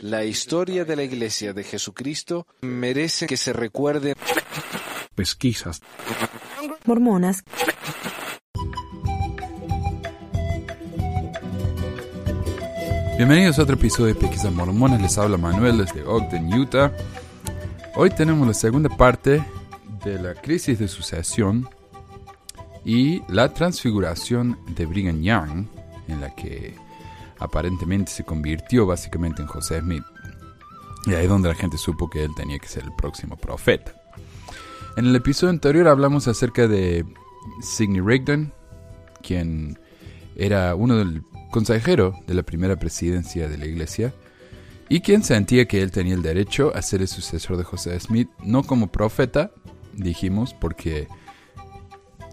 La historia de la Iglesia de Jesucristo merece que se recuerde. Pesquisas. Mormonas. Bienvenidos a otro episodio de Pesquisas Mormonas. Les habla Manuel desde Ogden, Utah. Hoy tenemos la segunda parte de la crisis de sucesión y la transfiguración de Brigham Young, en la que aparentemente se convirtió básicamente en José Smith. Y ahí es donde la gente supo que él tenía que ser el próximo profeta. En el episodio anterior hablamos acerca de Sidney Rigdon, quien era uno del consejero de la primera presidencia de la iglesia, y quien sentía que él tenía el derecho a ser el sucesor de José Smith, no como profeta, dijimos, porque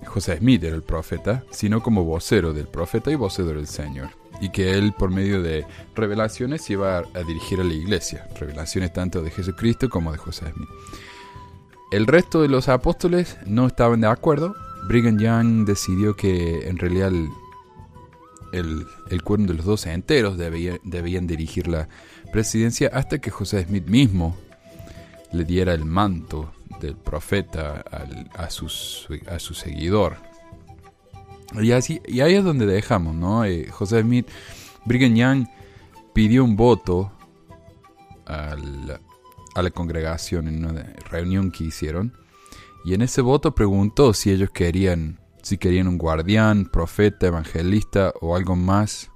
José Smith era el profeta, sino como vocero del profeta y vocero del Señor. Y que él, por medio de revelaciones, iba a, dirigir a la iglesia. Revelaciones tanto de Jesucristo como de José Smith. El resto de los apóstoles no estaban de acuerdo. Brigham Young decidió que en realidad el, el, cuerno de los doce enteros debían dirigir la presidencia hasta que José Smith mismo le diera el manto del profeta a, a su seguidor. Y, así, y ahí es donde dejamos, ¿no? Eh, José Smith, Brigham Young pidió un voto a la congregación en una reunión que hicieron. Y en ese voto preguntó si ellos querían, si querían un guardián, profeta, evangelista o algo más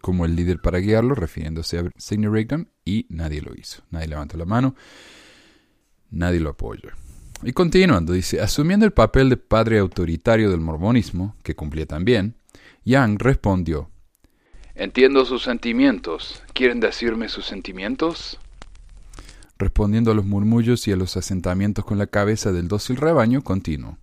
como el líder para guiarlo, refiriéndose a Sidney Rigdon, y nadie lo hizo. Nadie levantó la mano nadie lo apoya. Y continuando, dice, asumiendo el papel de padre autoritario del mormonismo, que cumplía también, Yang respondió, Entiendo sus sentimientos. ¿Quieren decirme sus sentimientos? Respondiendo a los murmullos y a los asentamientos con la cabeza del dócil rebaño, continuó.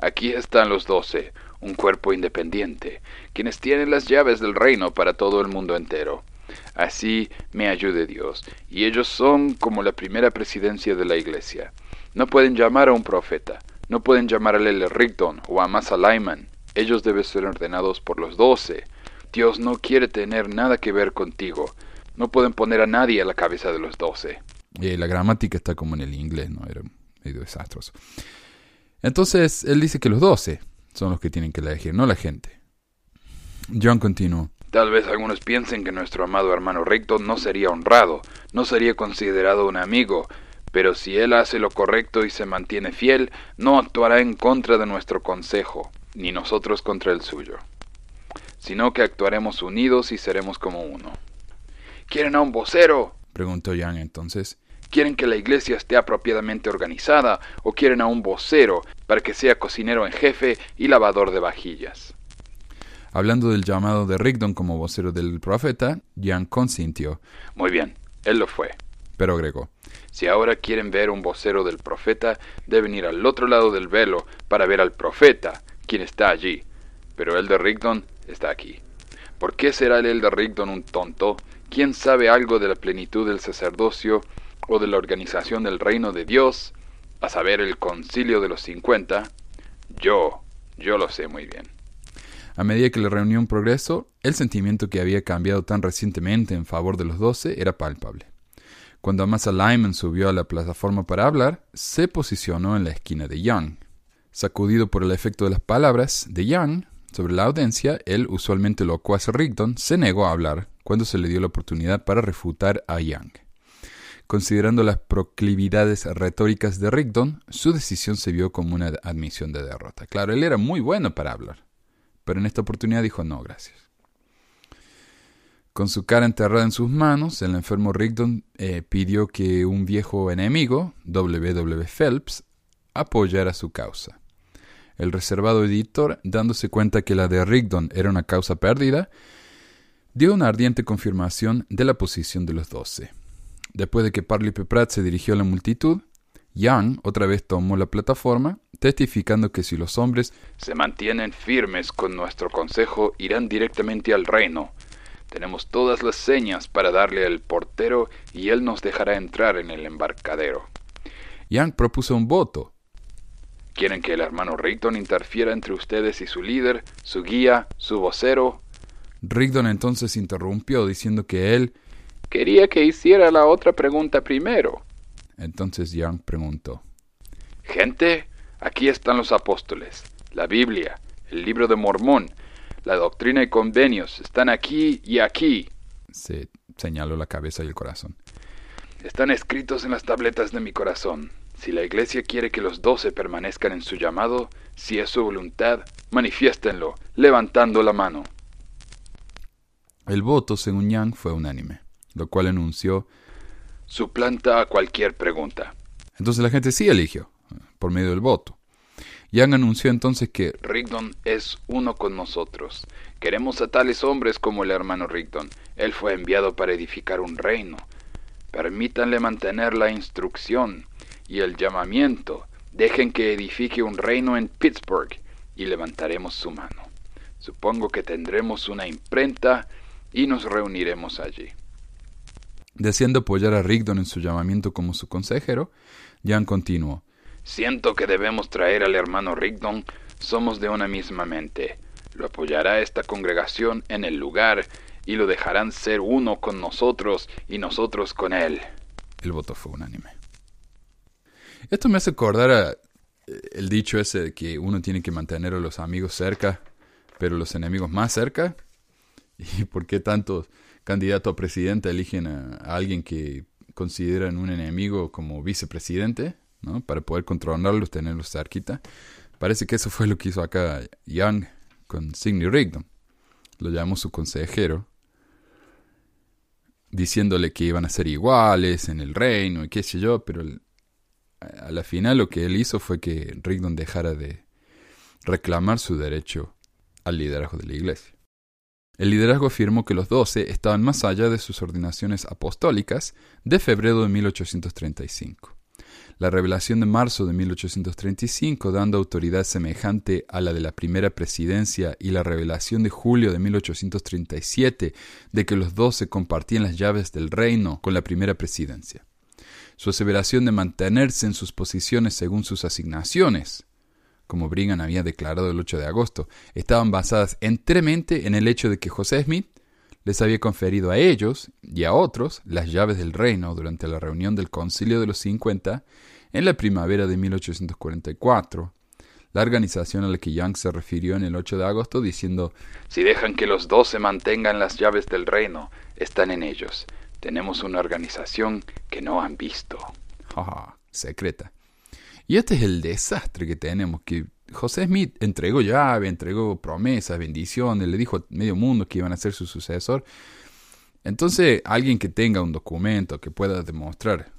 Aquí están los doce, un cuerpo independiente, quienes tienen las llaves del reino para todo el mundo entero. Así me ayude Dios. Y ellos son como la primera presidencia de la iglesia. No pueden llamar a un profeta, no pueden llamar a Lele Rigdon o a Masa Lyman. Ellos deben ser ordenados por los doce. Dios no quiere tener nada que ver contigo. No pueden poner a nadie a la cabeza de los doce. Y la gramática está como en el inglés, ¿no? Era medio desastroso. Entonces, él dice que los doce son los que tienen que elegir, no la gente. John continuó. Tal vez algunos piensen que nuestro amado hermano recto no sería honrado, no sería considerado un amigo, pero si él hace lo correcto y se mantiene fiel, no actuará en contra de nuestro consejo, ni nosotros contra el suyo, sino que actuaremos unidos y seremos como uno. ¿Quieren a un vocero? preguntó Jan entonces. ¿Quieren que la iglesia esté apropiadamente organizada o quieren a un vocero para que sea cocinero en jefe y lavador de vajillas? Hablando del llamado de Rigdon como vocero del profeta, Jan consintió. Muy bien, él lo fue. Pero agregó. Si ahora quieren ver un vocero del profeta, deben ir al otro lado del velo para ver al profeta, quien está allí. Pero el de Rigdon está aquí. ¿Por qué será el de Rigdon un tonto? ¿Quién sabe algo de la plenitud del sacerdocio o de la organización del reino de Dios? A saber, el concilio de los cincuenta. Yo, yo lo sé muy bien. A medida que la reunión progresó, el sentimiento que había cambiado tan recientemente en favor de los doce era palpable. Cuando Amasa Lyman subió a la plataforma para hablar, se posicionó en la esquina de Young. Sacudido por el efecto de las palabras de Young sobre la audiencia, el usualmente locuaz Rigdon se negó a hablar cuando se le dio la oportunidad para refutar a Young. Considerando las proclividades retóricas de Rigdon, su decisión se vio como una admisión de derrota. Claro, él era muy bueno para hablar pero en esta oportunidad dijo no, gracias. Con su cara enterrada en sus manos, el enfermo Rigdon eh, pidió que un viejo enemigo, W. W. Phelps, apoyara su causa. El reservado editor, dándose cuenta que la de Rigdon era una causa perdida, dio una ardiente confirmación de la posición de los doce. Después de que Parley Pratt se dirigió a la multitud, Young otra vez tomó la plataforma, testificando que si los hombres se mantienen firmes con nuestro consejo, irán directamente al reino. Tenemos todas las señas para darle al portero y él nos dejará entrar en el embarcadero. Young propuso un voto. ¿Quieren que el hermano Rigdon interfiera entre ustedes y su líder, su guía, su vocero? Rigdon entonces interrumpió diciendo que él... Quería que hiciera la otra pregunta primero. Entonces Young preguntó. Gente, aquí están los apóstoles, la Biblia, el libro de Mormón, la doctrina y convenios, están aquí y aquí. Se señaló la cabeza y el corazón. Están escritos en las tabletas de mi corazón. Si la iglesia quiere que los doce permanezcan en su llamado, si es su voluntad, manifiéstenlo, levantando la mano. El voto, según Yang, fue unánime, lo cual anunció suplanta a cualquier pregunta. Entonces la gente sí eligió, por medio del voto. Yang anunció entonces que Rigdon es uno con nosotros. Queremos a tales hombres como el hermano Rigdon. Él fue enviado para edificar un reino. Permítanle mantener la instrucción y el llamamiento. Dejen que edifique un reino en Pittsburgh y levantaremos su mano. Supongo que tendremos una imprenta y nos reuniremos allí. Deseando apoyar a Rigdon en su llamamiento como su consejero, Jan continuó. Siento que debemos traer al hermano Rigdon. Somos de una misma mente. Lo apoyará esta congregación en el lugar y lo dejarán ser uno con nosotros y nosotros con él. El voto fue unánime. Esto me hace acordar a eh, el dicho ese de que uno tiene que mantener a los amigos cerca, pero los enemigos más cerca. ¿Y por qué tantos candidato a presidente eligen a, alguien que consideran un enemigo como vicepresidente, Para poder controlarlos, tenerlos cerquita. Parece que eso fue lo que hizo acá Young con Sidney Rigdon. Lo llamó su consejero, diciéndole que iban a ser iguales en el reino y qué sé yo, pero a la final lo que él hizo fue que Rigdon dejara de reclamar su derecho al liderazgo de la iglesia. El liderazgo afirmó que los doce estaban más allá de sus ordenaciones apostólicas de febrero de 1835. La revelación de marzo de 1835, dando autoridad semejante a la de la primera presidencia, y la revelación de julio de 1837 de que los doce compartían las llaves del reino con la primera presidencia. Su aseveración de mantenerse en sus posiciones según sus asignaciones, como Brigham había declarado el 8 de agosto, estaban basadas enteramente en el hecho de que José Smith les había conferido a ellos y a otros las llaves del reino durante la reunión del Concilio de los 50 en la primavera de 1844, la organización a la que Young se refirió en el 8 de agosto diciendo Si dejan que los doce mantengan las llaves del reino, están en ellos. Tenemos una organización que no han visto. secreta. Y este es el desastre que tenemos, que José Smith entregó llave, entregó promesas, bendiciones, le dijo a medio mundo que iban a ser su sucesor. Entonces, alguien que tenga un documento que pueda demostrar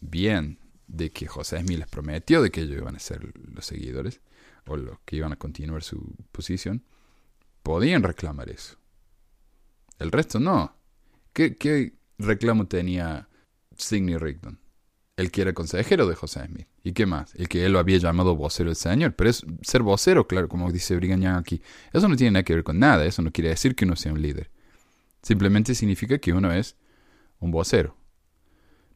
bien de que José Smith les prometió de que ellos iban a ser los seguidores, o los que iban a continuar su posición, podían reclamar eso. El resto no. ¿Qué, qué reclamo tenía Sidney Rigdon? el que era consejero de José Smith. ¿Y qué más? El que él lo había llamado vocero del Señor. Pero es ser vocero, claro, como dice Brigham aquí. Eso no tiene nada que ver con nada. Eso no quiere decir que uno sea un líder. Simplemente significa que uno es un vocero.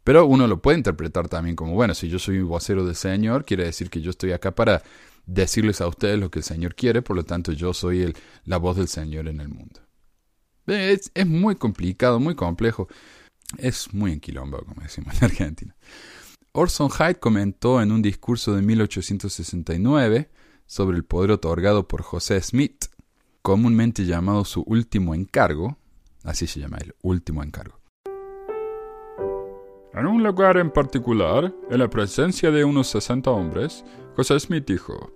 Pero uno lo puede interpretar también como, bueno, si yo soy un vocero del Señor, quiere decir que yo estoy acá para decirles a ustedes lo que el Señor quiere, por lo tanto yo soy el, la voz del Señor en el mundo. Es, muy complicado, muy complejo. Es muy enquilombo, como decimos en Argentina. Orson Hyde comentó en un discurso de 1869 sobre el poder otorgado por José Smith, comúnmente llamado su último encargo, así se llama el último encargo. En un lugar en particular, en la presencia de unos 60 hombres, José Smith dijo,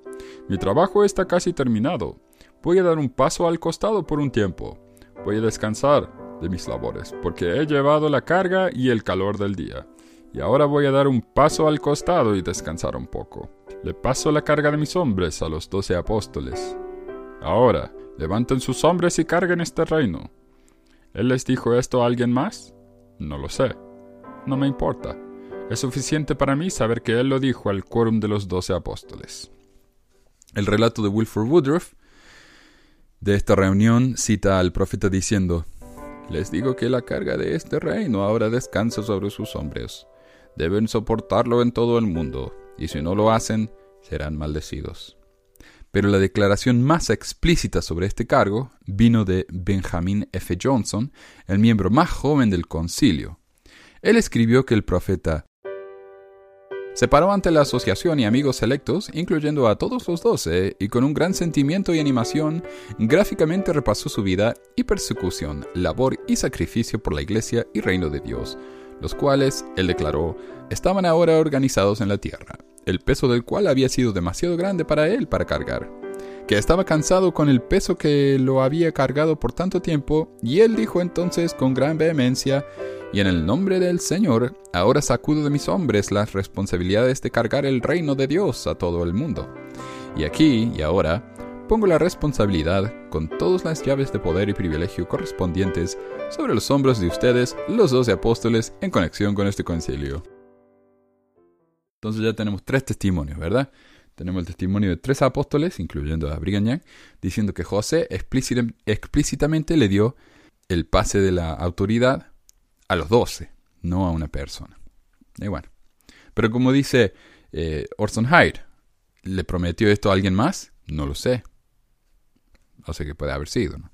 Mi trabajo está casi terminado. Voy a dar un paso al costado por un tiempo. Voy a descansar de mis labores, porque he llevado la carga y el calor del día. Y ahora voy a dar un paso al costado y descansar un poco. Le paso la carga de mis hombres a los doce apóstoles. Ahora, levanten sus hombres y carguen este reino. ¿Él les dijo esto a alguien más? No lo sé. No me importa. Es suficiente para mí saber que él lo dijo al quórum de los doce apóstoles. El relato de Wilford Woodruff de esta reunión cita al profeta diciendo, les digo que la carga de este reino ahora descansa sobre sus hombres. Deben soportarlo en todo el mundo, y si no lo hacen, serán maldecidos. pero la declaración más explícita sobre este cargo vino de Benjamin F. Johnson, el miembro más joven del concilio. Él escribió que el profeta se paró ante la asociación y amigos selectos, incluyendo a todos los doce, y con un gran sentimiento y animación, gráficamente repasó su vida y persecución, labor y sacrificio por la Iglesia y reino de Dios, los cuales, él declaró, estaban ahora organizados en la tierra, el peso del cual había sido demasiado grande para él para cargar que estaba cansado con el peso que lo había cargado por tanto tiempo, y él dijo entonces con gran vehemencia, y en el nombre del Señor, ahora sacudo de mis hombres las responsabilidades de cargar el reino de Dios a todo el mundo. Y aquí y ahora pongo la responsabilidad, con todas las llaves de poder y privilegio correspondientes, sobre los hombros de ustedes, los doce apóstoles, en conexión con este concilio. Entonces ya tenemos tres testimonios, ¿verdad? Tenemos el testimonio de tres apóstoles, incluyendo a Brigham diciendo que José explícitamente le dio el pase de la autoridad a los doce, no a una persona. Y bueno. Pero como dice eh, Orson Hyde, ¿le prometió esto a alguien más? No lo sé. No sé qué puede haber sido, ¿no?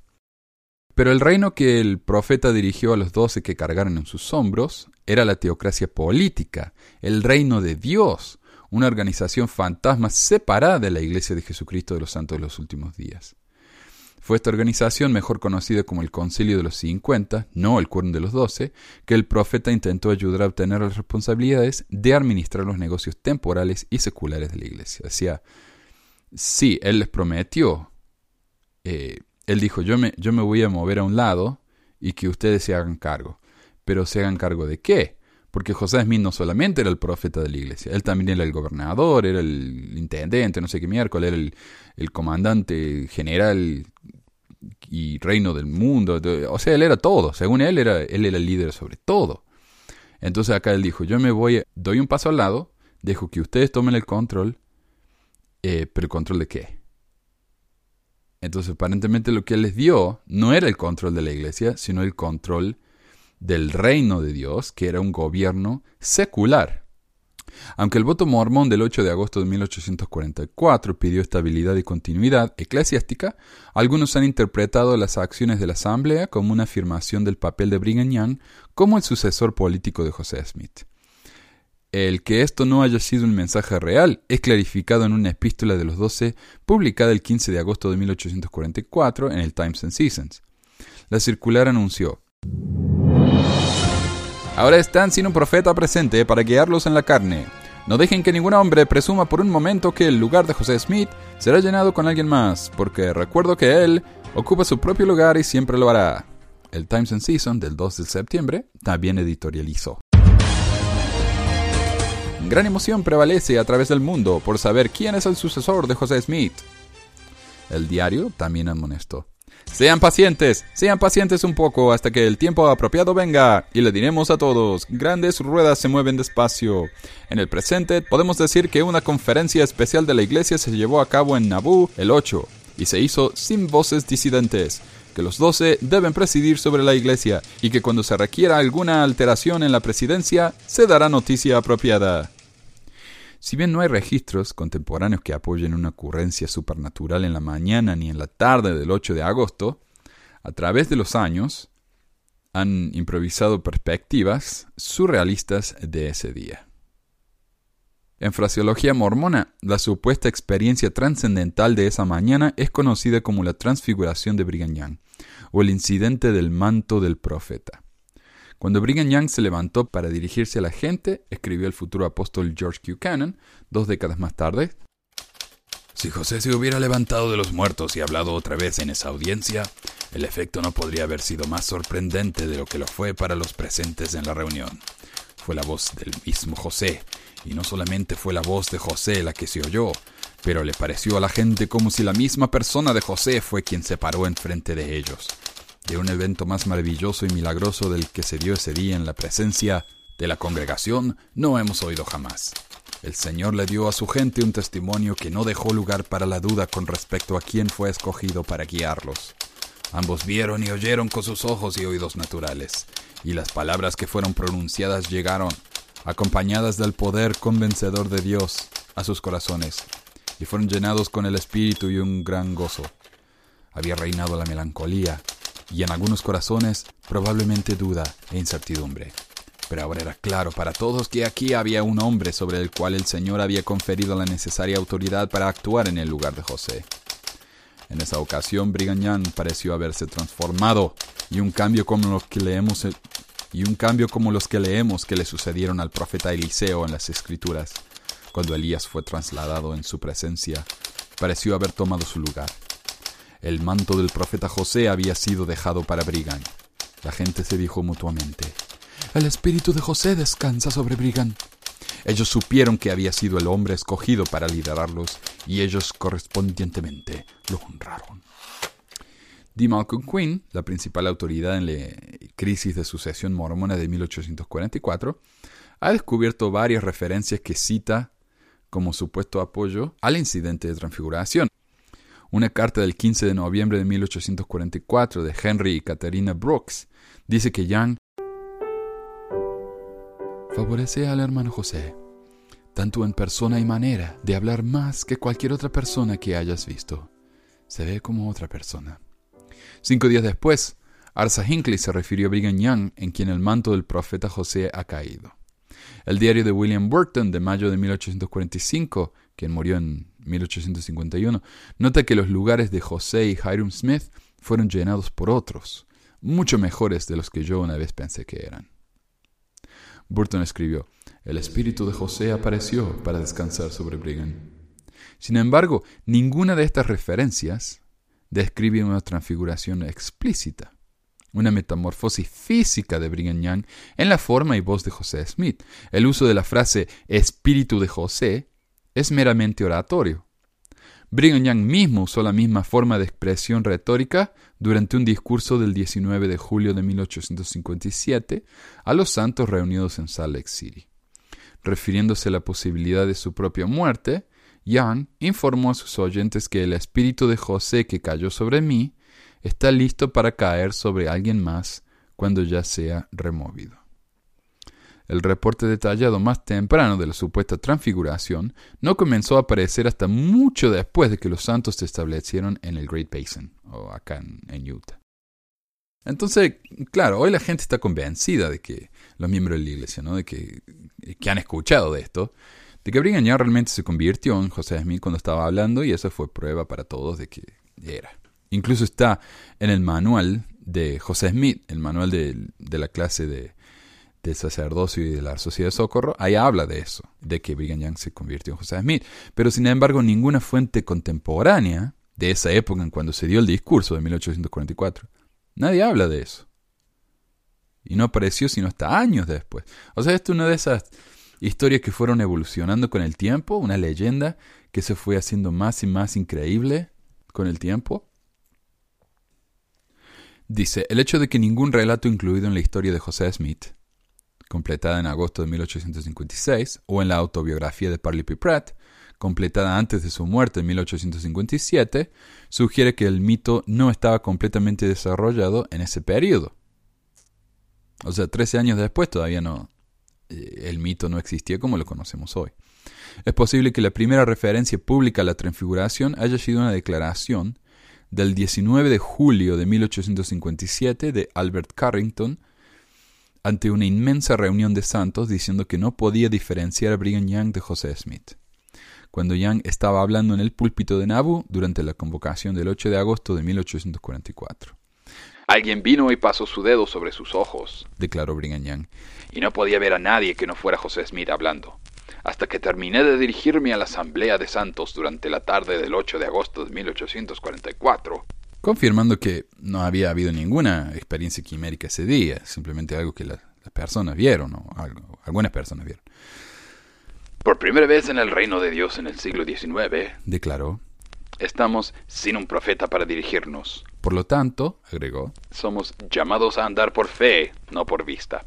Pero el reino que el profeta dirigió a los doce que cargaron en sus hombros era la teocracia política, el reino de Dios, una organización fantasma separada de la Iglesia de Jesucristo de los Santos de los Últimos Días. Fue esta organización, mejor conocida como el Concilio de los 50, no el Cuerno de los Doce, que el profeta intentó ayudar a obtener las responsabilidades de administrar los negocios temporales y seculares de la iglesia. Decía, sí, él les prometió, eh, él dijo, yo me, yo me voy a mover a un lado y que ustedes se hagan cargo. Pero se hagan cargo de qué? Porque José Smith no solamente era el profeta de la iglesia, él también era el gobernador, era el intendente, no sé qué miércoles, era el, el comandante general y reino del mundo. O sea, él era todo. Según él, era, él era el líder sobre todo. Entonces acá él dijo, yo me voy, doy un paso al lado, dejo que ustedes tomen el control, eh, pero ¿el control de qué? Entonces aparentemente lo que él les dio no era el control de la iglesia, sino el control del reino de Dios, que era un gobierno secular. Aunque el voto mormón del 8 de agosto de 1844 pidió estabilidad y continuidad eclesiástica, algunos han interpretado las acciones de la Asamblea como una afirmación del papel de Brigham Young como el sucesor político de José Smith. El que esto no haya sido un mensaje real es clarificado en una epístola de los doce publicada el 15 de agosto de 1844 en el Times and Seasons. La circular anunció Ahora están sin un profeta presente para guiarlos en la carne. No dejen que ningún hombre presuma por un momento que el lugar de José Smith será llenado con alguien más, porque recuerdo que él ocupa su propio lugar y siempre lo hará. El Times and Season del 2 de septiembre también editorializó. Gran emoción prevalece a través del mundo por saber quién es el sucesor de José Smith. El diario también amonestó. Sean pacientes, sean pacientes un poco hasta que el tiempo apropiado venga, y le diremos a todos, grandes ruedas se mueven despacio. En el presente podemos decir que una conferencia especial de la iglesia se llevó a cabo en Nabú el 8, y se hizo sin voces disidentes, que los doce deben presidir sobre la iglesia, y que cuando se requiera alguna alteración en la presidencia, se dará noticia apropiada. Si bien no hay registros contemporáneos que apoyen una ocurrencia supernatural en la mañana ni en la tarde del 8 de agosto, a través de los años han improvisado perspectivas surrealistas de ese día. En fraseología mormona, la supuesta experiencia trascendental de esa mañana es conocida como la transfiguración de Brigham Young, o el incidente del manto del profeta. Cuando Brigham Young se levantó para dirigirse a la gente, escribió el futuro apóstol George Q. Cannon, dos décadas más tarde, si José se hubiera levantado de los muertos y hablado otra vez en esa audiencia, el efecto no podría haber sido más sorprendente de lo que lo fue para los presentes en la reunión. Fue la voz del mismo José, y no solamente fue la voz de José la que se oyó, pero le pareció a la gente como si la misma persona de José fue quien se paró enfrente de ellos de un evento más maravilloso y milagroso del que se dio ese día en la presencia de la congregación no hemos oído jamás. El Señor le dio a su gente un testimonio que no dejó lugar para la duda con respecto a quién fue escogido para guiarlos. Ambos vieron y oyeron con sus ojos y oídos naturales, y las palabras que fueron pronunciadas llegaron, acompañadas del poder convencedor de Dios, a sus corazones, y fueron llenados con el espíritu y un gran gozo. Había reinado la melancolía y en algunos corazones probablemente duda e incertidumbre. Pero ahora era claro para todos que aquí había un hombre sobre el cual el Señor había conferido la necesaria autoridad para actuar en el lugar de José. En esa ocasión Brigham Young pareció haberse transformado y un cambio como los que leemos y un cambio como los que leemos que le sucedieron al profeta Eliseo en las Escrituras, cuando Elías fue trasladado en su presencia, pareció haber tomado su lugar. El manto del profeta José había sido dejado para Brigham. La gente se dijo mutuamente, El espíritu de José descansa sobre Brigham. Ellos supieron que había sido el hombre escogido para liderarlos y ellos correspondientemente lo honraron. D. Malcolm Quinn, la principal autoridad en la crisis de sucesión mormona de 1844, ha descubierto varias referencias que cita como supuesto apoyo al incidente de transfiguración. Una carta del 15 de noviembre de 1844 de Henry y Catherine Brooks dice que Young favorece al hermano José, tanto en persona y manera de hablar más que cualquier otra persona que hayas visto. Se ve como otra persona. Cinco días después, Arsa Hinckley se refirió a Brigham Young, en quien el manto del profeta José ha caído. El diario de William Burton de mayo de 1845, quien murió en 1851, nota que los lugares de José y Hiram Smith fueron llenados por otros, mucho mejores de los que yo una vez pensé que eran. Burton escribió, El espíritu de José apareció para descansar sobre Brigham. Sin embargo, ninguna de estas referencias describe una transfiguración explícita, una metamorfosis física de Brigham Young en la forma y voz de José Smith. El uso de la frase espíritu de José es meramente oratorio. Brigham Young mismo usó la misma forma de expresión retórica durante un discurso del 19 de julio de 1857 a los santos reunidos en Salt Lake City. Refiriéndose a la posibilidad de su propia muerte, Young informó a sus oyentes que el espíritu de José que cayó sobre mí está listo para caer sobre alguien más cuando ya sea removido. El reporte detallado más temprano de la supuesta transfiguración no comenzó a aparecer hasta mucho después de que los santos se establecieron en el Great Basin, o acá en, Utah. Entonces, claro, hoy la gente está convencida de que los miembros de la iglesia, ¿no? de que, que han escuchado de esto, de que Brigham Young realmente se convirtió en José Smith cuando estaba hablando y eso fue prueba para todos de que era. Incluso está en el manual de José Smith, el manual de, de la clase de, del sacerdocio y de la sociedad de socorro, ahí habla de eso, de que Brigham Young se convirtió en José Smith. Pero sin embargo, ninguna fuente contemporánea de esa época en cuando se dio el discurso de 1844, nadie habla de eso. Y no apareció sino hasta años después. O sea, esto es una de esas historias que fueron evolucionando con el tiempo, una leyenda que se fue haciendo más y más increíble con el tiempo. Dice, el hecho de que ningún relato incluido en la historia de José Smith completada en agosto de 1856, o en la autobiografía de Parley P. Pratt, completada antes de su muerte en 1857, sugiere que el mito no estaba completamente desarrollado en ese periodo. O sea, 13 años después todavía no, eh, el mito no existía como lo conocemos hoy. Es posible que la primera referencia pública a la transfiguración haya sido una declaración del 19 de julio de 1857 de Albert Carrington, ante una inmensa reunión de santos diciendo que no podía diferenciar a Brigham Young de José Smith. Cuando Young estaba hablando en el púlpito de Nauvoo durante la convocación del 8 de agosto de 1844. Alguien vino y pasó su dedo sobre sus ojos, declaró Brigham Young, y no podía ver a nadie que no fuera José Smith hablando, hasta que terminé de dirigirme a la Asamblea de Santos durante la tarde del 8 de agosto de 1844 confirmando que no había habido ninguna experiencia quimérica ese día, simplemente algo que las personas vieron, o algo, algunas personas vieron. Por primera vez en el reino de Dios en el siglo XIX, declaró, estamos sin un profeta para dirigirnos. Por lo tanto, agregó, somos llamados a andar por fe, no por vista.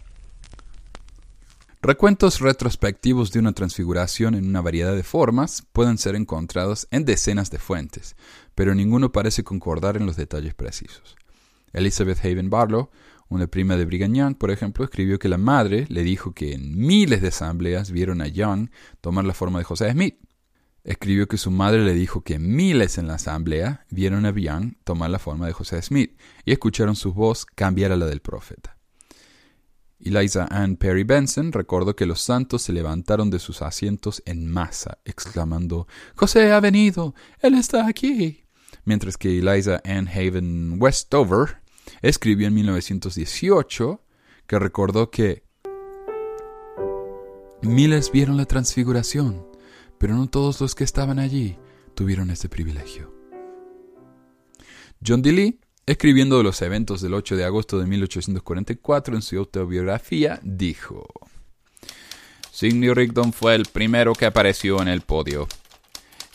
Recuentos retrospectivos de una transfiguración en una variedad de formas pueden ser encontrados en decenas de fuentes, pero ninguno parece concordar en los detalles precisos. Elizabeth Haven Barlow, una prima de Brigham Young, por ejemplo, escribió que la madre le dijo que en miles de asambleas vieron a Young tomar la forma de José Smith. escribió que su madre le dijo que miles en la asamblea vieron a Young tomar la forma de José Smith y escucharon su voz cambiar a la del profeta. Eliza Ann Perry Benson recordó que los santos se levantaron de sus asientos en masa, exclamando José ha venido, él está aquí. Mientras que Eliza Ann Haven Westover escribió en 1918 que recordó que miles vieron la transfiguración, pero no todos los que estaban allí tuvieron ese privilegio. John D. Lee, escribiendo de los eventos del 8 de agosto de 1844 en su autobiografía, dijo, Sidney Rigdon fue el primero que apareció en el podio.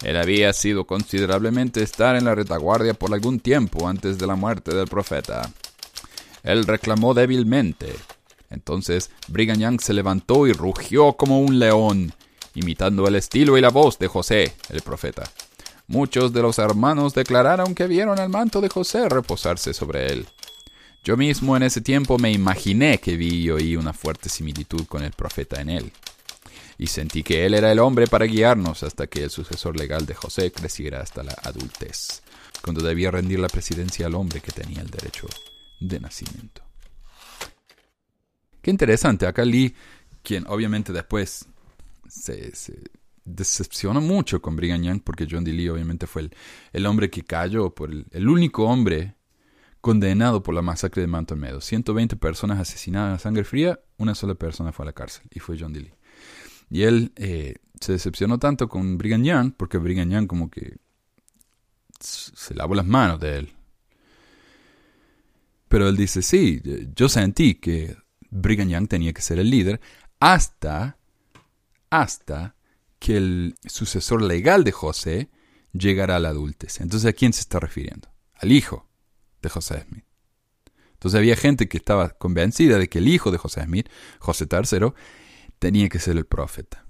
Él había sido considerablemente estar en la retaguardia por algún tiempo antes de la muerte del profeta. Él reclamó débilmente. Entonces Brigham Young se levantó y rugió como un león, imitando el estilo y la voz de José, el profeta. Muchos de los hermanos declararon que vieron el manto de José reposarse sobre él. Yo mismo en ese tiempo me imaginé que vi y oí una fuerte similitud con el profeta en él. Y sentí que él era el hombre para guiarnos hasta que el sucesor legal de José creciera hasta la adultez, cuando debía rendir la presidencia al hombre que tenía el derecho de nacimiento. Qué interesante, acá Lee, quien obviamente después se, decepciona mucho con Brigham porque John D. Lee obviamente fue el, el hombre que cayó, por el, único hombre condenado por la masacre de Manton Meadows. 120 personas asesinadas a sangre fría, una sola persona fue a la cárcel, y fue John D. Lee. Y él eh, se decepcionó tanto con Brigham Young, porque Brigham Young como que se lavó las manos de él. Pero él dice, sí, yo sentí que Brigham Young tenía que ser el líder hasta, hasta que el sucesor legal de José llegara a la adultez. Entonces, ¿a quién se está refiriendo? Al hijo de José Smith. Entonces había gente que estaba convencida de que el hijo de José Smith, José III, tenía que ser el profeta.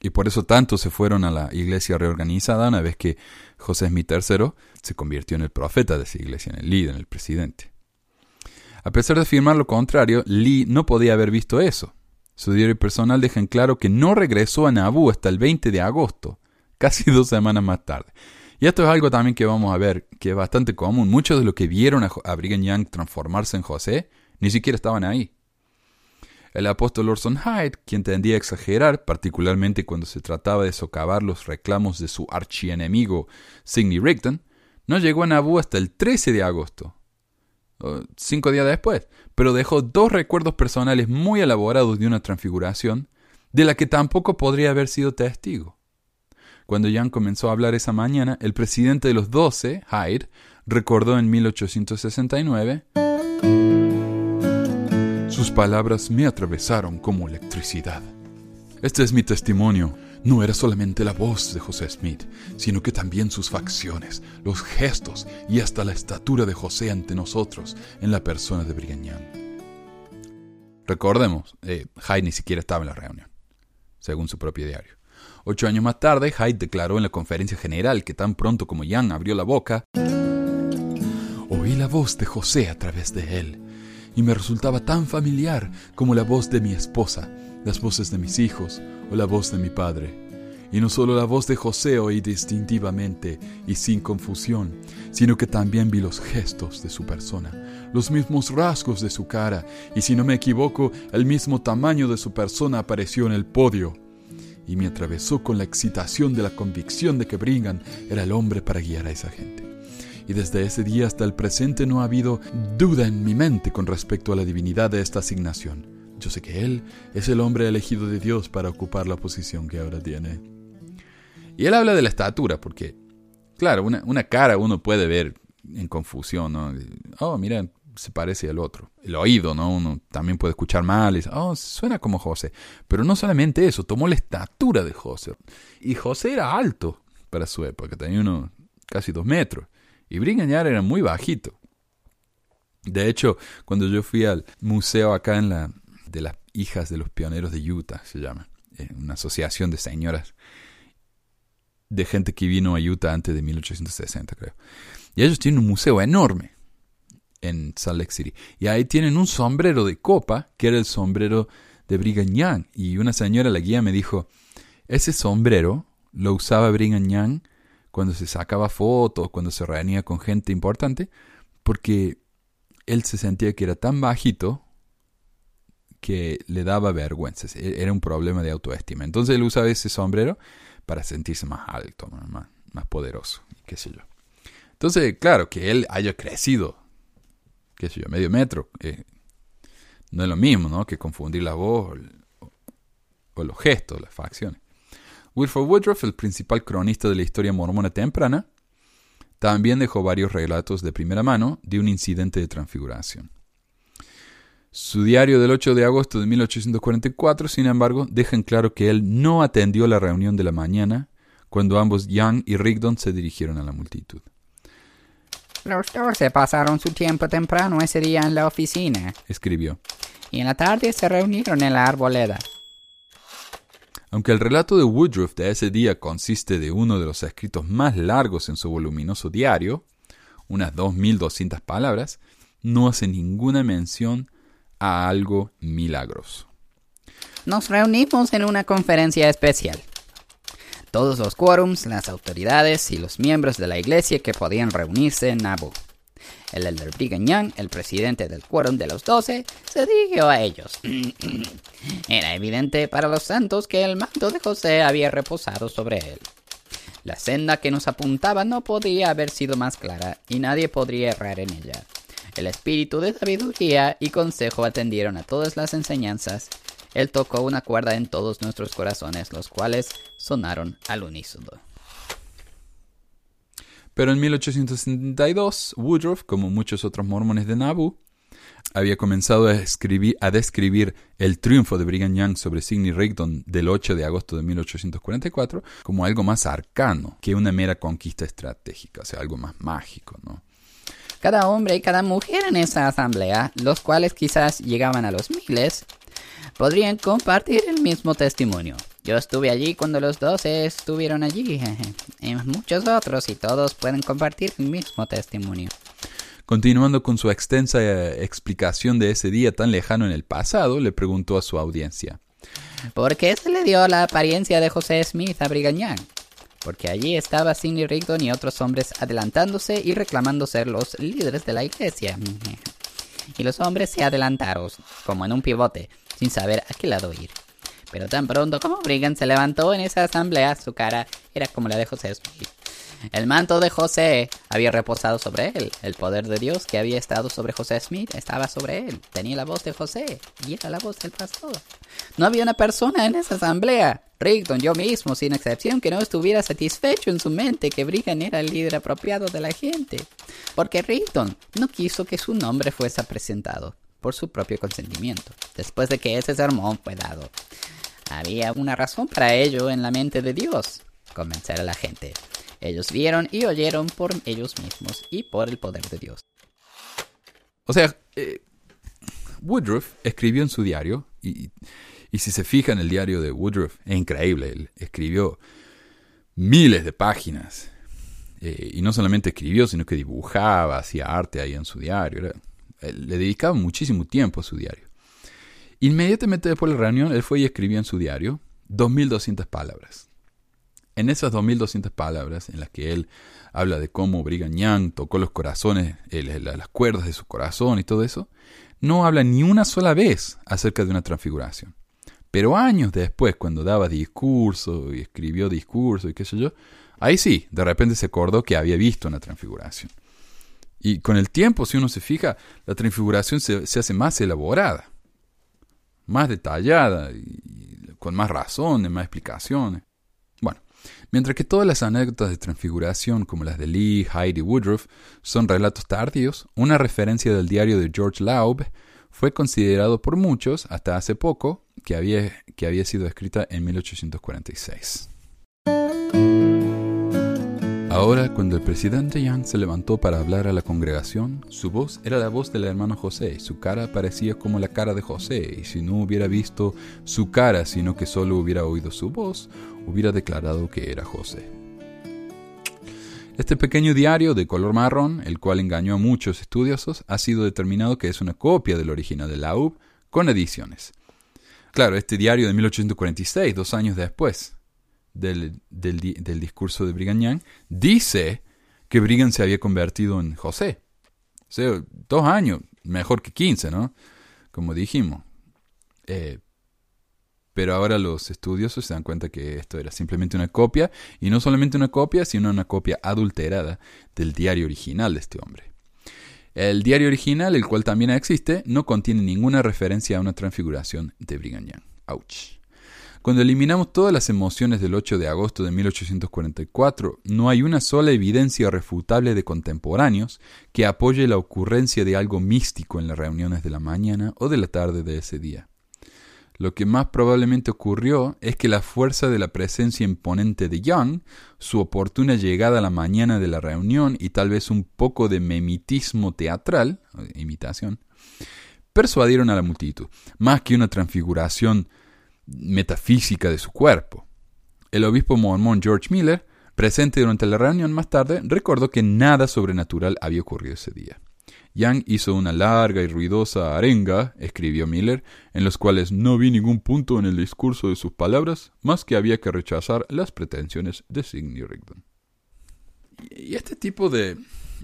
Y por eso tanto se fueron a la iglesia reorganizada una vez que José Smith III se convirtió en el profeta de esa iglesia, en el líder, en el presidente. A pesar de afirmar lo contrario, Lee no podía haber visto eso. Su diario personal deja en claro que no regresó a Nabú hasta el 20 de agosto, casi dos semanas más tarde. Y esto es algo también que vamos a ver que es bastante común. Muchos de los que vieron a, Brigham Young transformarse en José ni siquiera estaban ahí. El apóstol Orson Hyde, quien tendía a exagerar, particularmente cuando se trataba de socavar los reclamos de su archienemigo Sidney Rigdon, no llegó a Nabú hasta el 13 de agosto, cinco días después, pero dejó dos recuerdos personales muy elaborados de una transfiguración, de la que tampoco podría haber sido testigo. Cuando Jan comenzó a hablar esa mañana, el presidente de los doce, Hyde, recordó en 1869 Sus palabras me atravesaron como electricidad. Este es mi testimonio no era solamente la voz de José Smith, sino que también sus facciones, los gestos y hasta la estatura de José ante nosotros en la persona de Brigham Recordemos, eh, Hyde ni siquiera estaba en la reunión, según su propio diario. Ocho años más tarde, Hyde declaró en la conferencia general que tan pronto como Young abrió la boca, oí la voz de José a través de él, y me resultaba tan familiar como la voz de mi esposa, las voces de mis hijos o la voz de mi padre. Y no solo la voz de José oí distintivamente y sin confusión, sino que también vi los gestos de su persona, los mismos rasgos de su cara, y si no me equivoco, el mismo tamaño de su persona apareció en el podio. Y me atravesó con la excitación de la convicción de que Brigham era el hombre para guiar a esa gente. Y desde ese día hasta el presente no ha habido duda en mi mente con respecto a la divinidad de esta asignación. Yo sé que Él es el hombre elegido de Dios para ocupar la posición que ahora tiene. Y Él habla de la estatura, porque, claro, una, cara uno puede ver en confusión, ¿no? Oh, mira, se parece al otro. El oído, ¿no? Uno también puede escuchar mal y oh, suena como José. Pero no solamente eso, tomó la estatura de José. Y José era alto para su época, tenía uno casi dos metros. Y Brigham era muy bajito. De hecho, cuando yo fui al museo acá en la, de las hijas de los pioneros de Utah, se llama. Eh, una asociación de señoras, de gente que vino a Utah antes de 1860, creo. Y ellos tienen un museo enorme en Salt Lake City. Y ahí tienen un sombrero de copa, que era el sombrero de Brigham Young. Y una señora, la guía, me dijo, Ese sombrero lo usaba Brigham Young cuando se sacaba fotos, cuando se reunía con gente importante, porque él se sentía que era tan bajito que le daba vergüenza. E-, era un problema de autoestima. Entonces él usaba ese sombrero para sentirse más alto, más, más poderoso, qué sé yo. Entonces, claro, que él haya crecido, qué sé yo, medio metro, eh, no es lo mismo, ¿no? Que confundir la voz o, o los gestos, las facciones. Wilford Woodruff, el principal cronista de la historia mormona temprana, también dejó varios relatos de primera mano de un incidente de transfiguración. Su diario del 8 de agosto de 1844, sin embargo, deja en claro que él no atendió la reunión de la mañana cuando ambos Young y Rigdon se dirigieron a la multitud. Los dos se pasaron su tiempo temprano ese día en la oficina, escribió. Y en la tarde se reunieron en la arboleda. Aunque el relato de Woodruff de ese día consiste de uno de los escritos más largos en su voluminoso diario, unas 2.200 palabras, no hace ninguna mención a algo milagroso. Nos reunimos en una conferencia especial. Todos los quórums, las autoridades y los miembros de la iglesia que podían reunirse en Nabu. El elder Brigham el presidente del quórum de los doce, se dirigió a ellos. Era evidente para los santos que el manto de José había reposado sobre él. La senda que nos apuntaba no podía haber sido más clara y nadie podría errar en ella. El espíritu de sabiduría y consejo atendieron a todas las enseñanzas. Él tocó una cuerda en todos nuestros corazones, los cuales sonaron al unísono. Pero en 1872, Woodruff, como muchos otros mormones de Nauvoo, había comenzado a, escribir, a describir el triunfo de Brigham Young sobre Sidney Rigdon del 8 de agosto de 1844 como algo más arcano que una mera conquista estratégica, o sea, algo más mágico, ¿no? Cada hombre y cada mujer en esa asamblea, los cuales quizás llegaban a los miles, podrían compartir el mismo testimonio. Yo estuve allí cuando los doce estuvieron allí, y muchos otros, y todos pueden compartir el mismo testimonio. Continuando con su extensa eh, explicación de ese día tan lejano en el pasado, le preguntó a su audiencia. ¿Por qué se le dio la apariencia de José Smith a Brigham Young? Porque allí estaba Sidney Rigdon y otros hombres adelantándose y reclamando ser los líderes de la iglesia. Y los hombres se adelantaron, como en un pivote, sin saber a qué lado ir. Pero tan pronto como Brigham se levantó en esa asamblea, su cara era como la de José Smith. El manto de José había reposado sobre él. El poder de Dios que había estado sobre José Smith estaba sobre él. Tenía la voz de José y era la voz del pastor. No había una persona en esa asamblea, Rigdon, yo mismo, sin excepción, que no estuviera satisfecho en su mente que Brigham era el líder apropiado de la gente. Porque Rigdon no quiso que su nombre fuese presentado por su propio consentimiento, después de que ese sermón fue dado. Había una razón para ello en la mente de Dios, convencer a la gente. Ellos vieron y oyeron por ellos mismos y por el poder de Dios. O sea, eh, Woodruff escribió en su diario, y, si se fija en el diario de Woodruff, es increíble, él escribió miles de páginas. Eh, y no solamente escribió, sino que dibujaba, hacía arte ahí en su diario. le dedicaba muchísimo tiempo a su diario. Inmediatamente después de la reunión, él fue y escribió en su diario 2.200 palabras. En esas 2.200 palabras, en las que él habla de cómo Brigham tocó los corazones, las cuerdas de su corazón y todo eso, no habla ni una sola vez acerca de una transfiguración. Pero años después, cuando daba discurso y escribió discurso y qué sé yo, ahí sí, de repente se acordó que había visto una transfiguración. Y con el tiempo, si uno se fija, la transfiguración se hace más elaborada más detallada y con más razones, más explicaciones. Bueno, mientras que todas las anécdotas de transfiguración, como las de Lee, Heidi Woodruff, son relatos tardíos, una referencia del diario de George Laub fue considerado por muchos, hasta hace poco, que había, que había sido escrita en 1846. Ahora, cuando el presidente Young se levantó para hablar a la congregación, su voz era la voz del hermano José, su cara parecía como la cara de José, y si no hubiera visto su cara, sino que solo hubiera oído su voz, hubiera declarado que era José. Este pequeño diario de color marrón, el cual engañó a muchos estudiosos, ha sido determinado que es una copia del original de la UB con ediciones. Claro, este diario de 1846, dos años después, del, del di- del discurso de Brigham dice que Brigham se había convertido en José. O sea, dos años, mejor que 15, ¿no? Como dijimos. Eh, pero ahora los estudiosos se dan cuenta que esto era simplemente una copia, y no solamente una copia, sino una copia adulterada del diario original de este hombre. El diario original, el cual también existe, no contiene ninguna referencia a una transfiguración de Brigham. Ouch. Cuando eliminamos todas las emociones del 8 de agosto de 1844, no hay una sola evidencia refutable de contemporáneos que apoye la ocurrencia de algo místico en las reuniones de la mañana o de la tarde de ese día. Lo que más probablemente ocurrió es que la fuerza de la presencia imponente de Young, su oportuna llegada a la mañana de la reunión y tal vez un poco de memitismo teatral, imitación, persuadieron a la multitud, más que una transfiguración metafísica de su cuerpo. El obispo mormón George Miller, presente durante la reunión más tarde, recordó que nada sobrenatural había ocurrido ese día. Young hizo una larga y ruidosa arenga, escribió Miller, en los cuales no vi ningún punto en el discurso de sus palabras más que había que rechazar las pretensiones de Sidney Rigdon. Y este tipo de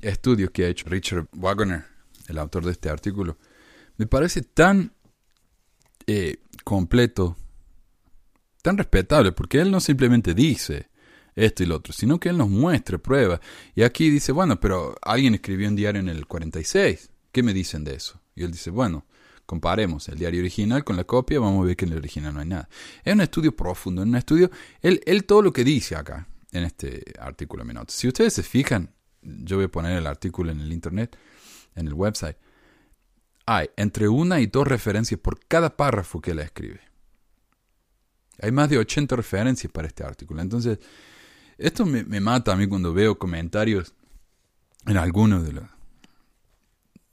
estudios que ha hecho Richard Wagner, el autor de este artículo, me parece tan eh, completo, tan respetable, porque él no simplemente dice esto y lo otro, sino que él nos muestra pruebas. Y aquí dice, bueno, pero alguien escribió un diario en el 46, ¿qué me dicen de eso? Y él dice, bueno, comparemos el diario original con la copia, vamos a ver que en el original no hay nada. Es un estudio profundo, es un estudio, él, él todo lo que dice acá, en este artículo me nota. Si ustedes se fijan, yo voy a poner el artículo en el internet, en el website, hay entre una y dos referencias por cada párrafo que él escribe. Hay más de 80 referencias para este artículo. Entonces, esto me, mata a mí cuando veo comentarios en algunos de los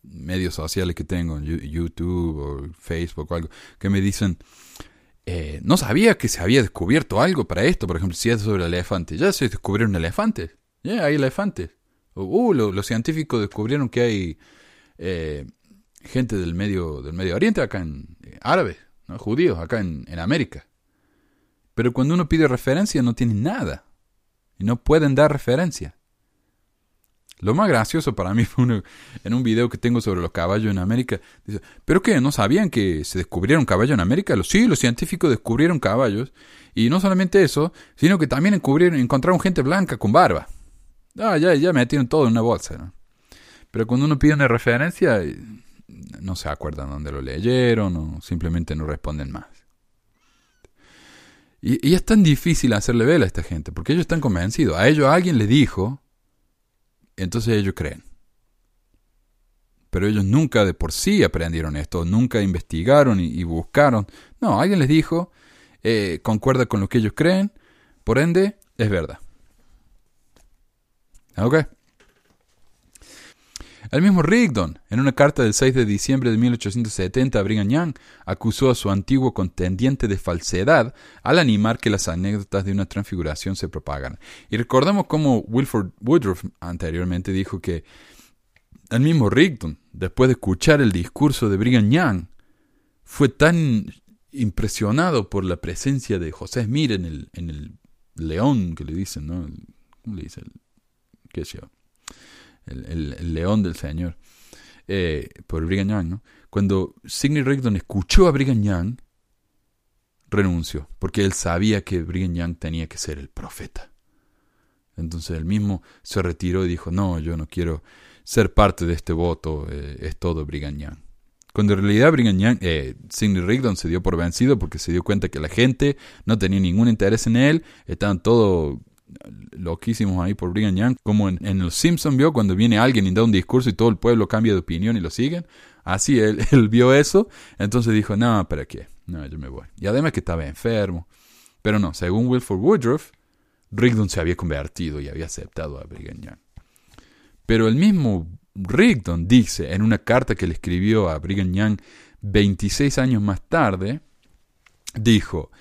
medios sociales que tengo, YouTube o Facebook o algo, que me dicen, eh, no sabía que se había descubierto algo para esto, por ejemplo, si es sobre elefantes, ya se descubrieron elefantes, ya hay elefantes. Uh, lo- los científicos descubrieron que hay eh, gente del medio, del Medio Oriente acá en eh, árabes, ¿no? judíos acá en América. Pero cuando uno pide referencia no tiene nada. Y no pueden dar referencia. Lo más gracioso para mí fue uno- en un video que tengo sobre los caballos en América. Dice, ¿pero qué? ¿No sabían que se descubrieron caballos en América? Sí, los científicos descubrieron caballos. Y no solamente eso, sino que también encontraron gente blanca con barba. Ah, ya, ya metieron todo en una bolsa. Pero cuando uno pide una referencia, eh, no se acuerdan dónde lo leyeron o simplemente no responden más. Y, es tan difícil hacerle vela a esta gente, porque ellos están convencidos. A ellos alguien les dijo, entonces ellos creen. Pero ellos nunca de por sí aprendieron esto, nunca investigaron y, y buscaron. No, alguien les dijo, eh, concuerda con lo que ellos creen, por ende, es verdad. ¿Ok? El mismo Rigdon, en una carta del 6 de diciembre de 1870 a Brigham Young, acusó a su antiguo contendiente de falsedad al animar que las anécdotas de una transfiguración se propagaran. Y recordamos cómo Wilford Woodruff anteriormente dijo que el mismo Rigdon, después de escuchar el discurso de Brigham Young, fue tan impresionado por la presencia de José Smith en el, león que le dicen, ¿no? ¿Cómo le dicen? ¿Qué sé yo? El, león del Señor, eh, por Brigham Young. Cuando Sidney Rigdon escuchó a Brigham Young, renunció, porque él sabía que Brigham Young tenía que ser el profeta. Entonces él mismo se retiró y dijo, no, yo no quiero ser parte de este voto, eh, es todo Brigham Young. Cuando en realidad Brigham Young, eh, Sidney Rigdon se dio por vencido porque se dio cuenta que la gente no tenía ningún interés en él, estaban todos loquísimos ahí por Brigham Young, como en, en Los Simpsons vio cuando viene alguien y da un discurso y todo el pueblo cambia de opinión y lo siguen. Así él, él vio eso, entonces dijo, no, ¿para qué? No, yo me voy. Y además que estaba enfermo. Pero no, según Wilford Woodruff, Rigdon se había convertido y había aceptado a Brigham Young. Pero el mismo Rigdon dice en una carta que le escribió a Brigham Young 26 años más tarde, dijo,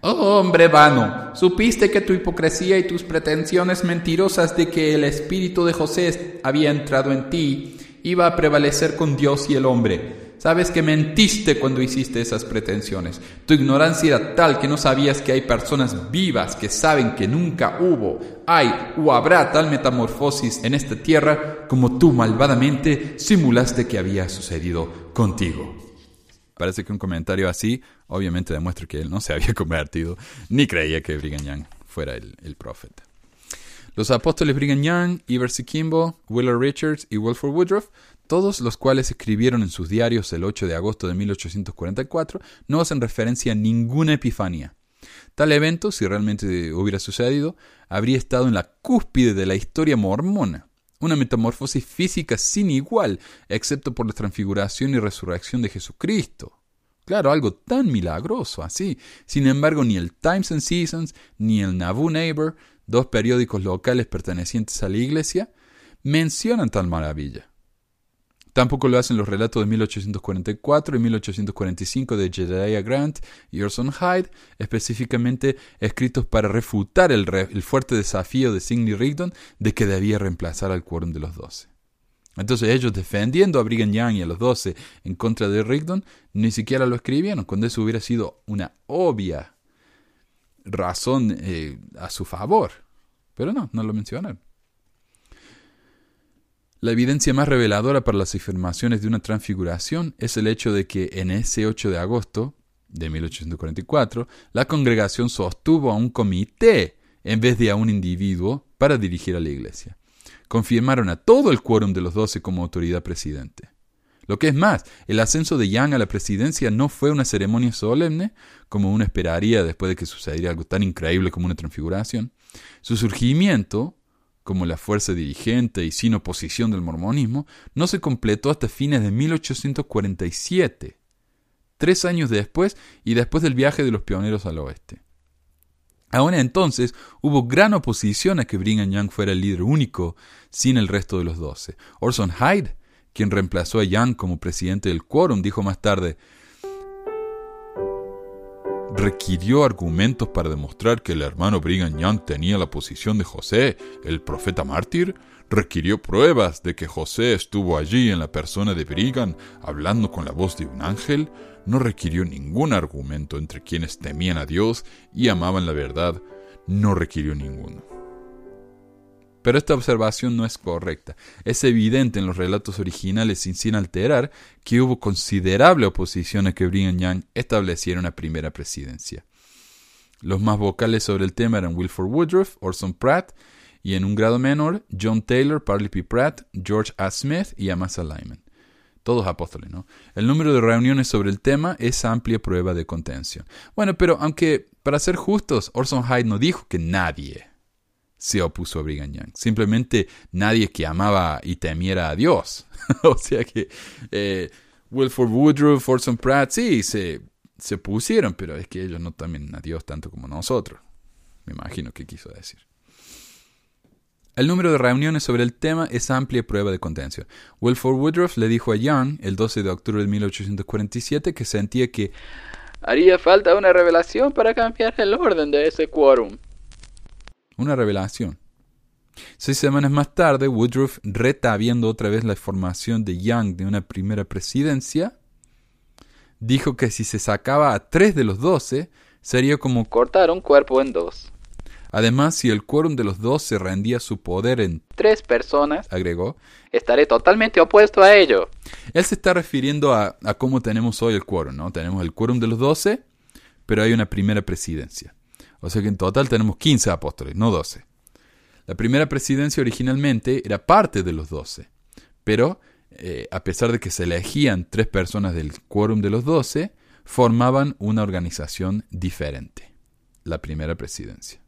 Oh hombre vano, supiste que tu hipocresía y tus pretensiones mentirosas de que el espíritu de José había entrado en ti iba a prevalecer con Dios y el hombre. Sabes que mentiste cuando hiciste esas pretensiones. Tu ignorancia era tal que no sabías que hay personas vivas que saben que nunca hubo, hay o habrá tal metamorfosis en esta tierra como tú malvadamente simulaste que había sucedido contigo. Parece que un comentario así obviamente demuestra que él no se había convertido ni creía que Brigham Young fuera el, el profeta. Los apóstoles Brigham Young, Iverson Kimball, Willard Richards y Wilford Woodruff todos los cuales escribieron en sus diarios el 8 de agosto de 1844, no hacen referencia a ninguna epifanía. Tal evento, si realmente hubiera sucedido, habría estado en la cúspide de la historia mormona, una metamorfosis física sin igual, excepto por la transfiguración y resurrección de Jesucristo. Claro, algo tan milagroso así. Sin embargo, ni el Times and Seasons ni el Nauvoo Neighbor, dos periódicos locales pertenecientes a la iglesia, mencionan tal maravilla. Tampoco lo hacen los relatos de 1844 y 1845 de Jedediah Grant y Orson Hyde, específicamente escritos para refutar el, fuerte desafío de Sidney Rigdon de que debía reemplazar al quórum de los doce. Entonces ellos defendiendo a Brigham Young y a los doce en contra de Rigdon, ni siquiera lo escribieron, cuando eso hubiera sido una obvia razón eh, a su favor. Pero no, no lo mencionaron. La evidencia más reveladora para las afirmaciones de una transfiguración es el hecho de que en ese 8 de agosto de 1844 la congregación sostuvo a un comité en vez de a un individuo para dirigir a la iglesia. Confirmaron a todo el quórum de los doce como autoridad presidente. Lo que es más, el ascenso de Young a la presidencia no fue una ceremonia solemne, como uno esperaría después de que sucediera algo tan increíble como una transfiguración. Su surgimiento como la fuerza dirigente y sin oposición del mormonismo, no se completó hasta fines de 1847, tres años después y después del viaje de los pioneros al oeste. Aún entonces hubo gran oposición a que Brigham Young fuera el líder único sin el resto de los doce. Orson Hyde, quien reemplazó a Young como presidente del quórum, dijo más tarde, requirió argumentos para demostrar que el hermano Brigham Young tenía la posición de José, el profeta mártir, requirió pruebas de que José estuvo allí en la persona de Brigham hablando con la voz de un ángel, no requirió ningún argumento entre quienes temían a Dios y amaban la verdad, no requirió ninguno. Pero esta observación no es correcta. Es evidente en los relatos originales, sin, sin alterar, que hubo considerable oposición a que Brigham Young estableciera una primera presidencia. Los más vocales sobre el tema eran Wilford Woodruff, Orson Pratt, y en un grado menor, John Taylor, Parley P. Pratt, George A. Smith y Amasa Lyman. Todos apóstoles, ¿no? El número de reuniones sobre el tema es amplia prueba de contención. Bueno, pero aunque, para ser justos, Orson Hyde no dijo que nadie se opuso a Brigham Young. Simplemente nadie que amaba y temiera a Dios. o sea que eh, Wilford Woodruff, Orson Pratt, sí, se, se pusieron, pero es que ellos no temen a Dios tanto como nosotros. Me imagino que quiso decir. El número de reuniones sobre el tema es amplia prueba de contención. Wilford Woodruff le dijo a Young el 12 de octubre de 1847 que sentía que haría falta una revelación para cambiar el orden de ese quórum una revelación. Seis semanas más tarde, Woodruff, reta viendo otra vez la formación de Young de una primera presidencia, dijo que si se sacaba a tres de los doce, sería como cortar un cuerpo en dos. Además, si el quórum de los doce rendía su poder en tres personas, agregó, estaré totalmente opuesto a ello. Él se está refiriendo a, a cómo tenemos hoy el quórum, ¿no? Tenemos el quórum de los doce, pero hay una primera presidencia. O sea que en total tenemos 15 apóstoles, no 12. La primera presidencia originalmente era parte de los 12, pero eh, a pesar de que se elegían tres personas del quórum de los 12, formaban una organización diferente, la primera presidencia.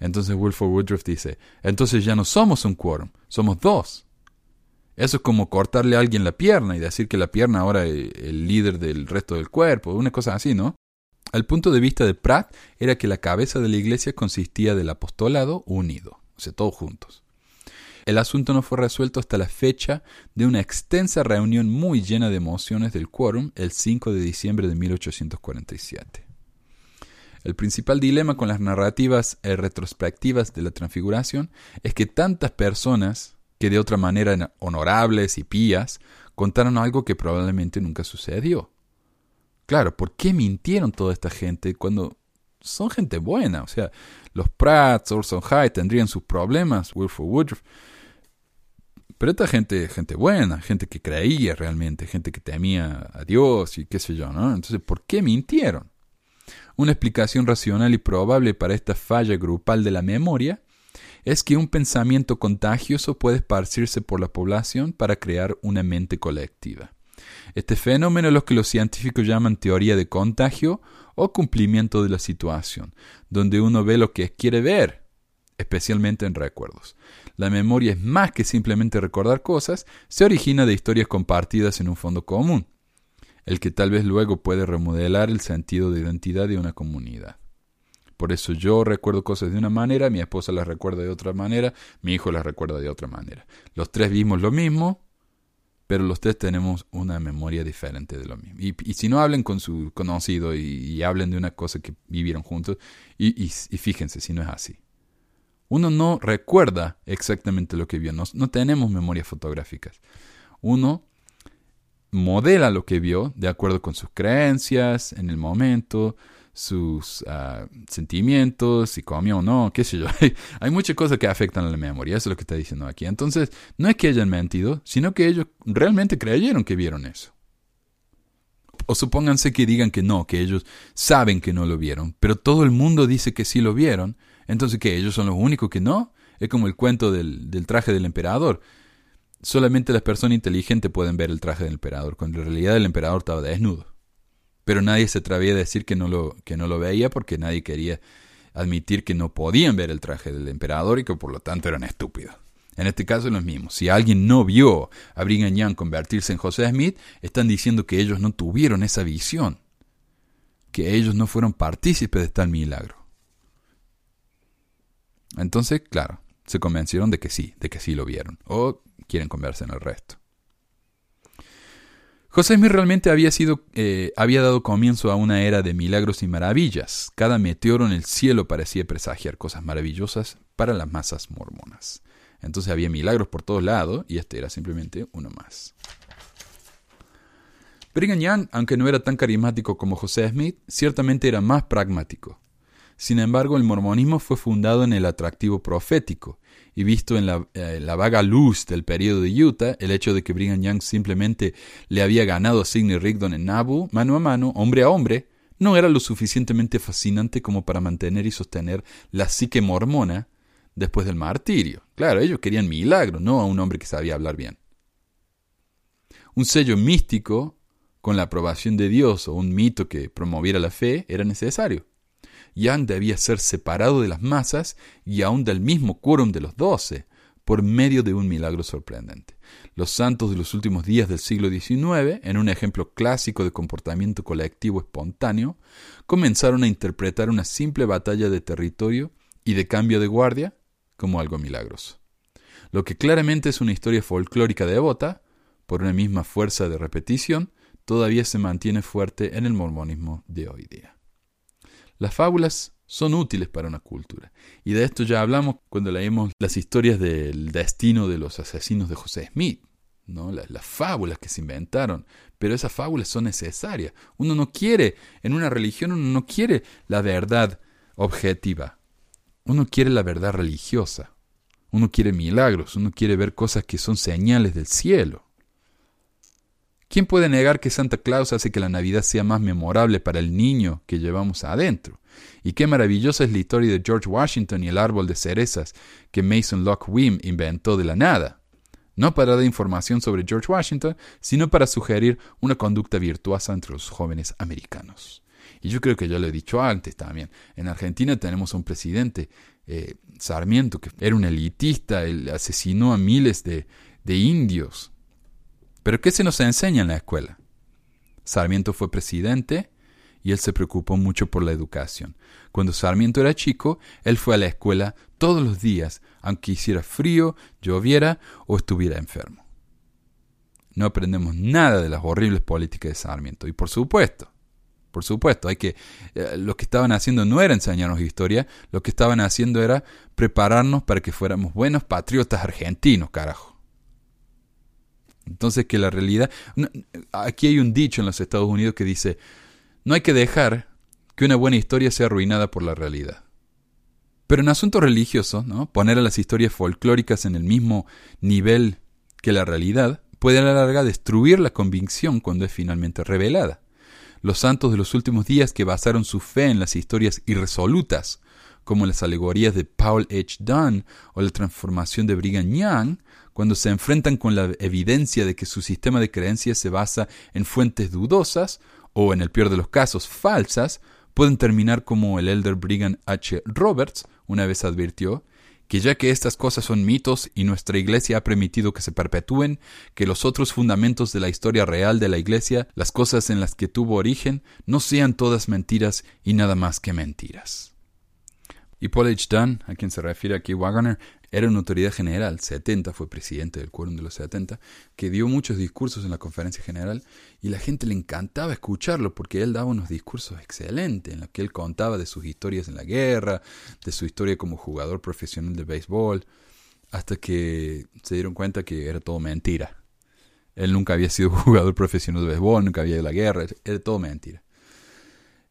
Entonces Wilford Woodruff dice, entonces ya no somos un quórum, somos dos. Eso es como cortarle a alguien la pierna y decir que la pierna ahora es el líder del resto del cuerpo, una cosa así, ¿no? El punto de vista de Pratt era que la cabeza de la iglesia consistía del apostolado unido, o sea, todos juntos. El asunto no fue resuelto hasta la fecha de una extensa reunión muy llena de emociones del quórum el 5 de diciembre de 1847. El principal dilema con las narrativas eh, retrospectivas de la transfiguración es que tantas personas que de otra manera eran honorables y pías, contaron algo que probablemente nunca sucedió. Claro, ¿por qué mintieron toda esta gente cuando son gente buena? O sea, los Prats, Orson Hyde tendrían sus problemas, Wilford Woodruff. Pero esta gente, gente buena, gente que creía realmente, gente que temía a Dios y qué sé yo, ¿no? Entonces, ¿por qué mintieron? Una explicación racional y probable para esta falla grupal de la memoria es que un pensamiento contagioso puede esparcirse por la población para crear una mente colectiva. Este fenómeno es lo que los científicos llaman teoría de contagio o cumplimiento de la situación, donde uno ve lo que quiere ver, especialmente en recuerdos. La memoria es más que simplemente recordar cosas, se origina de historias compartidas en un fondo común, el que tal vez luego puede remodelar el sentido de identidad de una comunidad. Por eso yo recuerdo cosas de una manera, mi esposa las recuerda de otra manera, mi hijo las recuerda de otra manera. Los tres vimos lo mismo, pero los tres tenemos una memoria diferente de lo mismo. Y, si no hablen con su conocido y, hablen de una cosa que vivieron juntos, y, fíjense si no es así. Uno no recuerda exactamente lo que vio, no tenemos memorias fotográficas. Uno modela lo que vio de acuerdo con sus creencias en el momento, sus ah, sentimientos, si comió o no, qué sé yo. Hay muchas cosas que afectan a la memoria, eso es lo que está diciendo aquí. Entonces, no es que hayan mentido, sino que ellos realmente creyeron que vieron eso. O supónganse que digan que no, que ellos saben que no lo vieron, pero todo el mundo dice que sí lo vieron, entonces que ellos son los únicos que no. Es como el cuento del, del traje del emperador. Solamente las personas inteligentes pueden ver el traje del emperador, cuando en realidad el emperador estaba desnudo pero nadie se atrevía a decir que no lo, que no lo veía porque nadie quería admitir que no podían ver el traje del emperador y que por lo tanto eran estúpidos. En este caso es lo mismo. Si alguien no vio a Brigham Young convertirse en José Smith, están diciendo que ellos no tuvieron esa visión, que ellos no fueron partícipes de tal milagro. Entonces, claro, se convencieron de que sí, de que sí lo vieron, o quieren conversar en el resto. José Smith realmente había, sido, eh, había dado comienzo a una era de milagros y maravillas. Cada meteoro en el cielo parecía presagiar cosas maravillosas para las masas mormonas. Entonces había milagros por todos lados y este era simplemente uno más. Brigham Young, aunque no era tan carismático como José Smith, ciertamente era más pragmático. Sin embargo, el mormonismo fue fundado en el atractivo profético, y visto en eh, la, vaga luz del periodo de Utah, el hecho de que Brigham Young simplemente le había ganado a Sidney Rigdon en Nabu, mano a mano, hombre a hombre, no era lo suficientemente fascinante como para mantener y sostener la psique mormona después del martirio. Claro, ellos querían milagro, no a un hombre que sabía hablar bien. Un sello místico con la aprobación de Dios o un mito que promoviera la fe era necesario. Young debía ser separado de las masas y aún del mismo quórum de los doce, por medio de un milagro sorprendente. Los santos de los últimos días del siglo XIX, en un ejemplo clásico de comportamiento colectivo espontáneo, comenzaron a interpretar una simple batalla de territorio y de cambio de guardia como algo milagroso. Lo que claramente es una historia folclórica devota, por una misma fuerza de repetición, todavía se mantiene fuerte en el mormonismo de hoy día. Las fábulas son útiles para una cultura. Y de esto ya hablamos cuando leímos las historias del destino de los asesinos de José Smith. ¿no? Las, las, fábulas que se inventaron, pero esas fábulas son necesarias. Uno no quiere, en una religión uno no quiere la verdad objetiva, uno quiere la verdad religiosa, uno quiere milagros, uno quiere ver cosas que son señales del cielo. ¿Quién puede negar que Santa Claus hace que la Navidad sea más memorable para el niño que llevamos adentro? Y qué maravillosa es la historia de George Washington y el árbol de cerezas que Mason Locke Wim inventó de la nada. No para dar información sobre George Washington, sino para sugerir una conducta virtuosa entre los jóvenes americanos. Y yo creo que ya lo he dicho antes también. En Argentina tenemos un presidente, eh, Sarmiento, que era un elitista, él asesinó a miles de, de indios pero ¿qué se nos enseña en la escuela? Sarmiento fue presidente y él se preocupó mucho por la educación. Cuando Sarmiento era chico, él fue a la escuela todos los días, aunque hiciera frío, lloviera o estuviera enfermo. No aprendemos nada de las horribles políticas de Sarmiento. Y por supuesto, por supuesto, hay que eh, lo que estaban haciendo no era enseñarnos historia, lo que estaban haciendo era prepararnos para que fuéramos buenos patriotas argentinos, carajo. Entonces que la realidad... Aquí hay un dicho en los Estados Unidos que dice, no hay que dejar que una buena historia sea arruinada por la realidad. Pero en asuntos religiosos, ¿no? poner a las historias folclóricas en el mismo nivel que la realidad puede a la larga destruir la convicción cuando es finalmente revelada. Los santos de los últimos días que basaron su fe en las historias irresolutas, como las alegorías de Paul H. Dunn o la transformación de Brigham Young, cuando se enfrentan con la evidencia de que su sistema de creencias se basa en fuentes dudosas o, en el peor de los casos, falsas, pueden terminar como el elder Brigham H. Roberts una vez advirtió, que ya que estas cosas son mitos y nuestra Iglesia ha permitido que se perpetúen, que los otros fundamentos de la historia real de la Iglesia, las cosas en las que tuvo origen, no sean todas mentiras y nada más que mentiras. Y Paul H. Dunn, a quien se refiere aquí Wagner, era una autoridad general, 70 fue presidente del Quórum de los 70, que dio muchos discursos en la conferencia general y la gente le encantaba escucharlo porque él daba unos discursos excelentes en los que él contaba de sus historias en la guerra, de su historia como jugador profesional de béisbol, hasta que se dieron cuenta que era todo mentira. Él nunca había sido jugador profesional de béisbol, nunca había ido a la guerra, era todo mentira.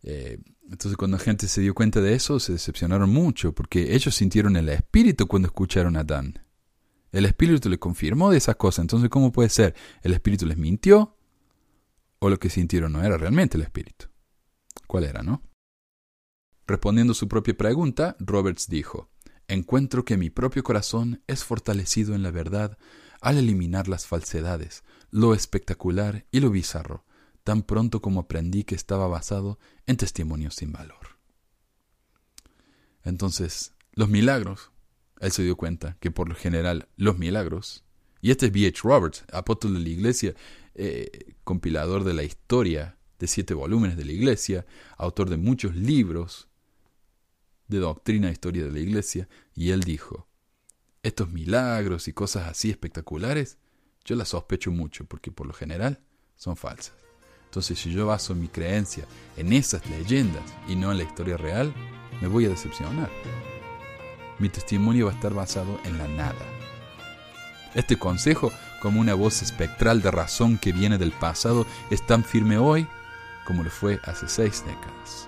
Eh, entonces cuando la gente se dio cuenta de eso, se decepcionaron mucho, porque ellos sintieron el espíritu cuando escucharon a Dan. El espíritu le confirmó de esas cosas. Entonces, ¿cómo puede ser? ¿El espíritu les mintió? ¿O lo que sintieron no era realmente el espíritu? ¿Cuál era, no? Respondiendo a su propia pregunta, Roberts dijo, Encuentro que mi propio corazón es fortalecido en la verdad al eliminar las falsedades, lo espectacular y lo bizarro, tan pronto como aprendí que estaba basado en testimonios sin valor. Entonces, los milagros, él se dio cuenta que por lo general los milagros, y este es B.H. Roberts, apóstol de la iglesia, eh, compilador de la historia de siete volúmenes de la iglesia, autor de muchos libros de doctrina e historia de la iglesia, y él dijo, estos milagros y cosas así espectaculares, yo las sospecho mucho porque por lo general son falsas. Entonces, si yo baso mi creencia en esas leyendas y no en la historia real, me voy a decepcionar. Mi testimonio va a estar basado en la nada. Este consejo, como una voz espectral de razón que viene del pasado, es tan firme hoy como lo fue hace seis décadas.